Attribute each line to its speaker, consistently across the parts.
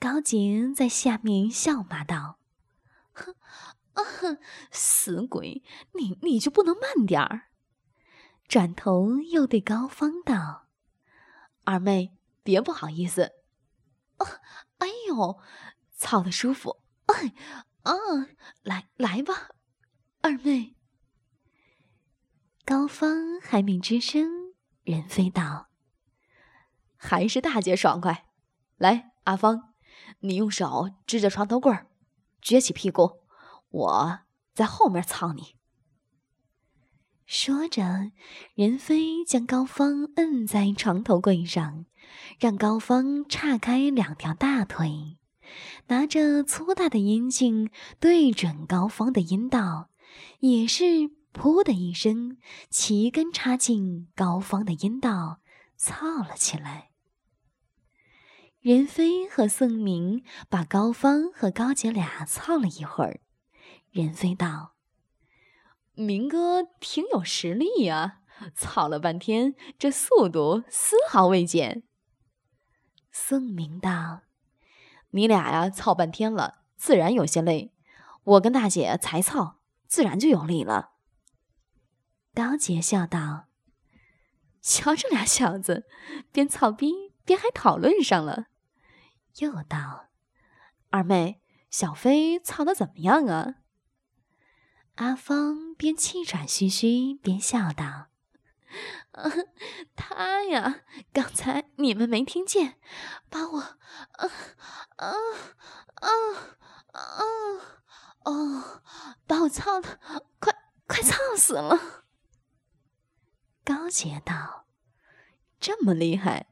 Speaker 1: 高洁在下面笑骂道：“
Speaker 2: 哼，啊哼，死鬼，你你就不能慢点儿？”
Speaker 1: 转头又对高芳道：“
Speaker 2: 二妹，别不好意思。”啊，哎呦，操的舒服！哎，啊，来来吧，二妹。
Speaker 1: 高芳还没吱声，任飞道：“
Speaker 2: 还是大姐爽快。来，阿芳，你用手支着床头柜儿，撅起屁股，我在后面操你。”
Speaker 1: 说着，任飞将高芳摁在床头柜上，让高芳岔开两条大腿，拿着粗大的阴茎对准高芳的阴道，也是。噗的一声，齐根插进高芳的阴道，操了起来。任飞和宋明把高芳和高姐俩操了一会儿。任飞道：“
Speaker 2: 明哥挺有实力呀，操了半天，这速度丝毫未减。”
Speaker 1: 宋明道：“
Speaker 2: 你俩呀，操半天了，自然有些累。我跟大姐才操，自然就有力了。”
Speaker 1: 高洁笑道：“
Speaker 2: 瞧这俩小子，边操逼边还讨论上了。”
Speaker 1: 又道：“
Speaker 2: 二妹，小飞操的怎么样啊？”
Speaker 1: 阿芳边气喘吁吁边笑道：“
Speaker 2: 他呀，刚才你们没听见，把我……啊啊啊啊哦，把我操的快快操死了。”
Speaker 1: 高洁道：“
Speaker 2: 这么厉害，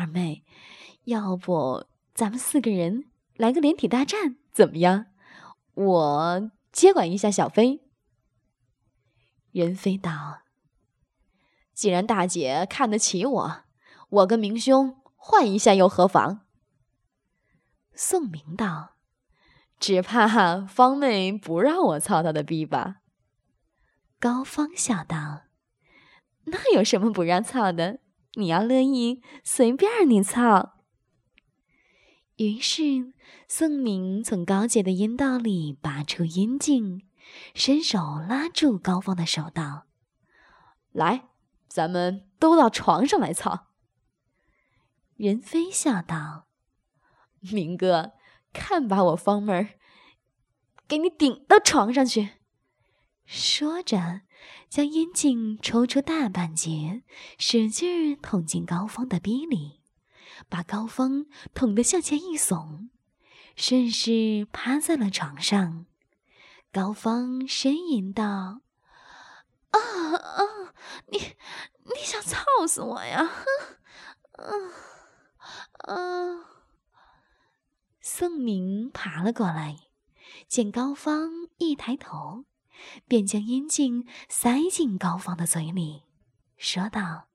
Speaker 2: 二妹，要不咱们四个人来个连体大战怎么样？我接管一下小飞。”
Speaker 1: 任飞道：“
Speaker 2: 既然大姐看得起我，我跟明兄换一下又何妨？”
Speaker 1: 宋明道：“
Speaker 2: 只怕方妹不让我操她的逼吧？”
Speaker 1: 高芳笑道。
Speaker 2: 那有什么不让操的？你要乐意，随便你操。
Speaker 1: 于是宋明从高洁的阴道里拔出阴茎，伸手拉住高芳的手道：“
Speaker 2: 来，咱们都到床上来操。”
Speaker 1: 任飞笑道：“
Speaker 2: 明哥，看把我方妹儿给你顶到床上去。”
Speaker 1: 说着。将阴茎抽出大半截，使劲捅进高峰的逼里，把高峰捅得向前一耸，顺势趴在了床上。高峰呻吟道：“啊啊，你你想操死我呀？”啊啊！宋明爬了过来，见高峰一抬头。便将阴茎塞进高芳的嘴里，说道：“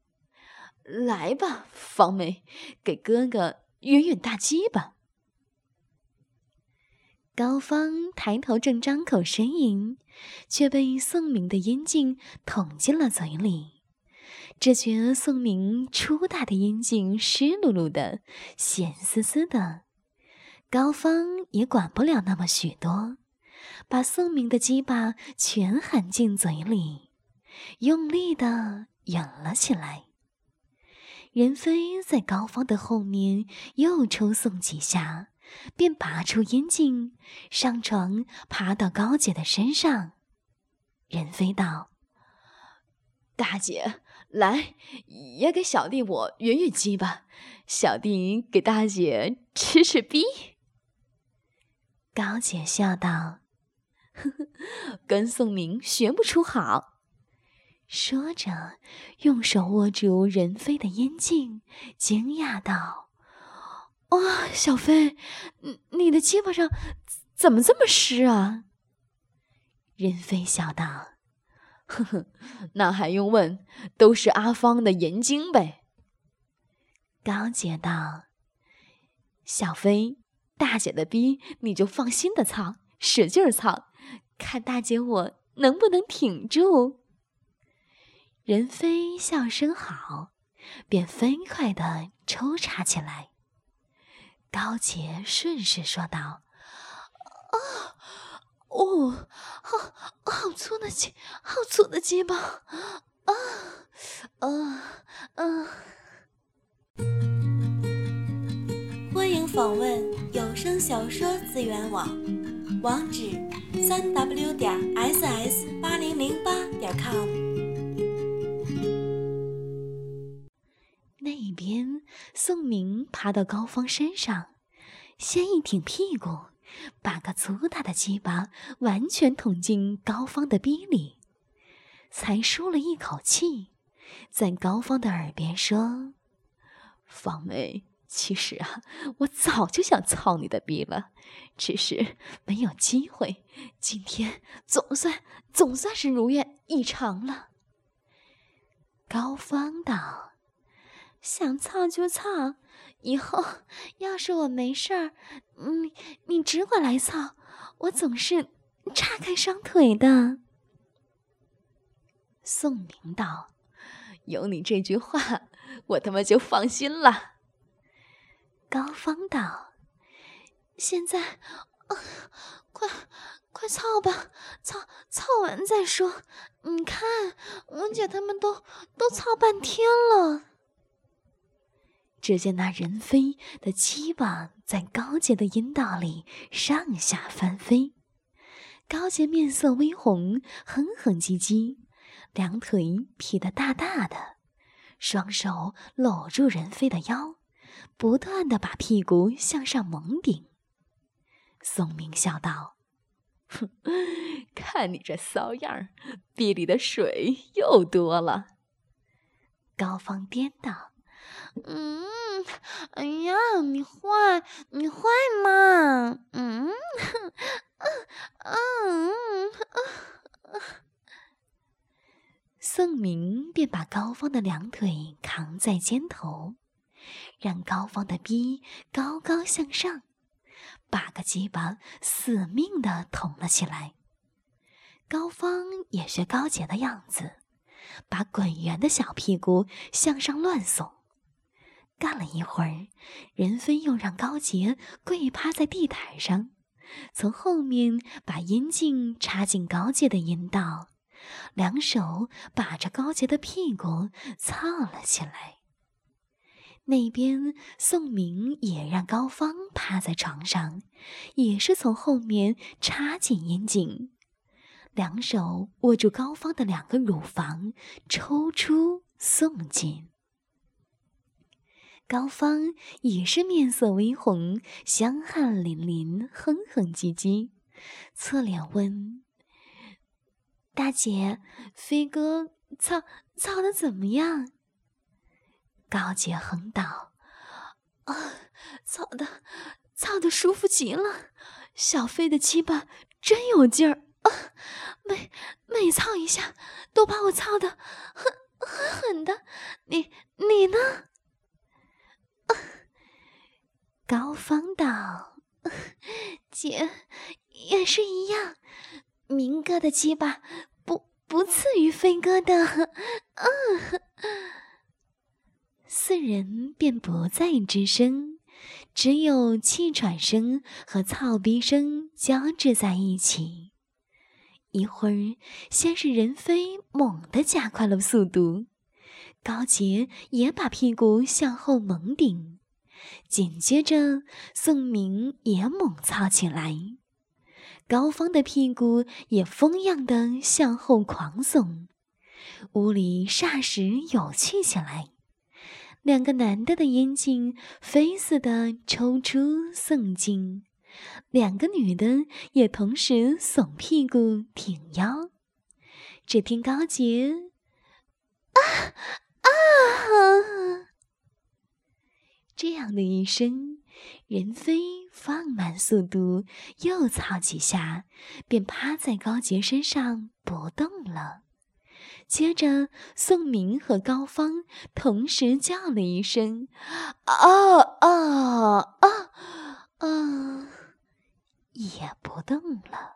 Speaker 2: 来吧，芳妹，给哥哥圆圆大鸡吧。”
Speaker 1: 高芳抬头正张口呻吟，却被宋明的阴茎捅进了嘴里。只觉宋明粗大的阴茎湿漉漉的、咸丝丝的，高芳也管不了那么许多。把宋明的鸡巴全含进嘴里，用力的咬了起来。任飞在高芳的后面又抽送几下，便拔出阴茎，上床爬到高姐的身上。任飞道：“
Speaker 2: 大姐，来，也给小弟我圆圆鸡吧，小弟给大姐吃吃逼。”
Speaker 1: 高姐笑道。
Speaker 2: 呵呵，跟宋明学不出好。
Speaker 1: 说着，用手握住任飞的阴茎，惊讶道：“哇，小飞，你的鸡巴上怎么这么湿啊？”
Speaker 2: 任飞笑道：“呵呵，那还用问？都是阿芳的盐精呗。”
Speaker 1: 高洁道：“
Speaker 2: 小飞，大姐的逼你就放心的操，使劲儿操。”看大姐我能不能挺住？
Speaker 1: 任飞笑声好，便飞快地抽插起来。高杰顺势说道：“
Speaker 2: 啊，哦，好好粗的鸡，好粗的鸡巴，啊，啊，啊！”
Speaker 3: 欢迎访问有声小说资源网，网址：三 w 点 ss 八零零八点 com。
Speaker 1: 那边，宋明爬到高芳身上，先一挺屁股，把个粗大的鸡巴完全捅进高芳的逼里，才舒了一口气，在高芳的耳边说：“
Speaker 2: 芳妹。”其实啊，我早就想操你的逼了，只是没有机会。今天总算总算是如愿以偿了。
Speaker 1: 高芳道：“
Speaker 2: 想操就操，以后要是我没事儿，你你只管来操，我总是叉开双腿的。”
Speaker 1: 宋明道：“
Speaker 2: 有你这句话，我他妈就放心了。”
Speaker 1: 高芳道：“
Speaker 2: 现在，啊，快快操吧，操操完再说。你看，文姐他们都都操半天了。”
Speaker 1: 只见那人飞的鸡巴在高洁的阴道里上下翻飞，高洁面色微红，哼哼唧唧，两腿劈得大大的，双手搂住人飞的腰。不断的把屁股向上猛顶，宋明笑道：“
Speaker 2: 哼，看你这骚样儿，壁里的水又多了。”
Speaker 1: 高芳颠倒：“
Speaker 2: 嗯，哎呀，你坏，你坏嘛？嗯，嗯，嗯，
Speaker 1: 宋明便把高芳的两腿扛在肩头。让高芳的逼高高向上，把个鸡巴死命的捅了起来。高芳也学高洁的样子，把滚圆的小屁股向上乱耸。干了一会儿，任飞又让高洁跪趴在地毯上，从后面把阴茎插进高洁的阴道，两手把着高洁的屁股操了起来。那边，宋明也让高芳趴在床上，也是从后面插进阴茎，两手握住高芳的两个乳房，抽出送进。高芳也是面色微红，香汗淋淋，哼哼唧唧，侧脸问：“大姐，飞哥操操的怎么样？”高洁哼道：“
Speaker 2: 啊，操的，操的舒服极了！小飞的鸡巴真有劲儿啊！每每操一下，都把我操的狠狠狠的。你你呢？”
Speaker 1: 高芳道：“
Speaker 2: 姐也是一样，明哥的鸡巴不不次于飞哥的。”嗯。
Speaker 1: 四人便不再吱声，只有气喘声和操逼声交织在一起。一会儿，先是任飞猛地加快了速度，高杰也把屁股向后猛顶，紧接着宋明也猛操起来，高芳的屁股也疯样的向后狂耸，屋里霎时有趣起来。两个男的的阴茎飞似的抽出送进，两个女的也同时耸屁股挺腰。只听高洁
Speaker 2: 啊啊
Speaker 1: 这样的一声，任飞放慢速度，又操几下，便趴在高洁身上不动了。接着，宋明和高芳同时叫了一声：“啊啊啊啊！”也不动了。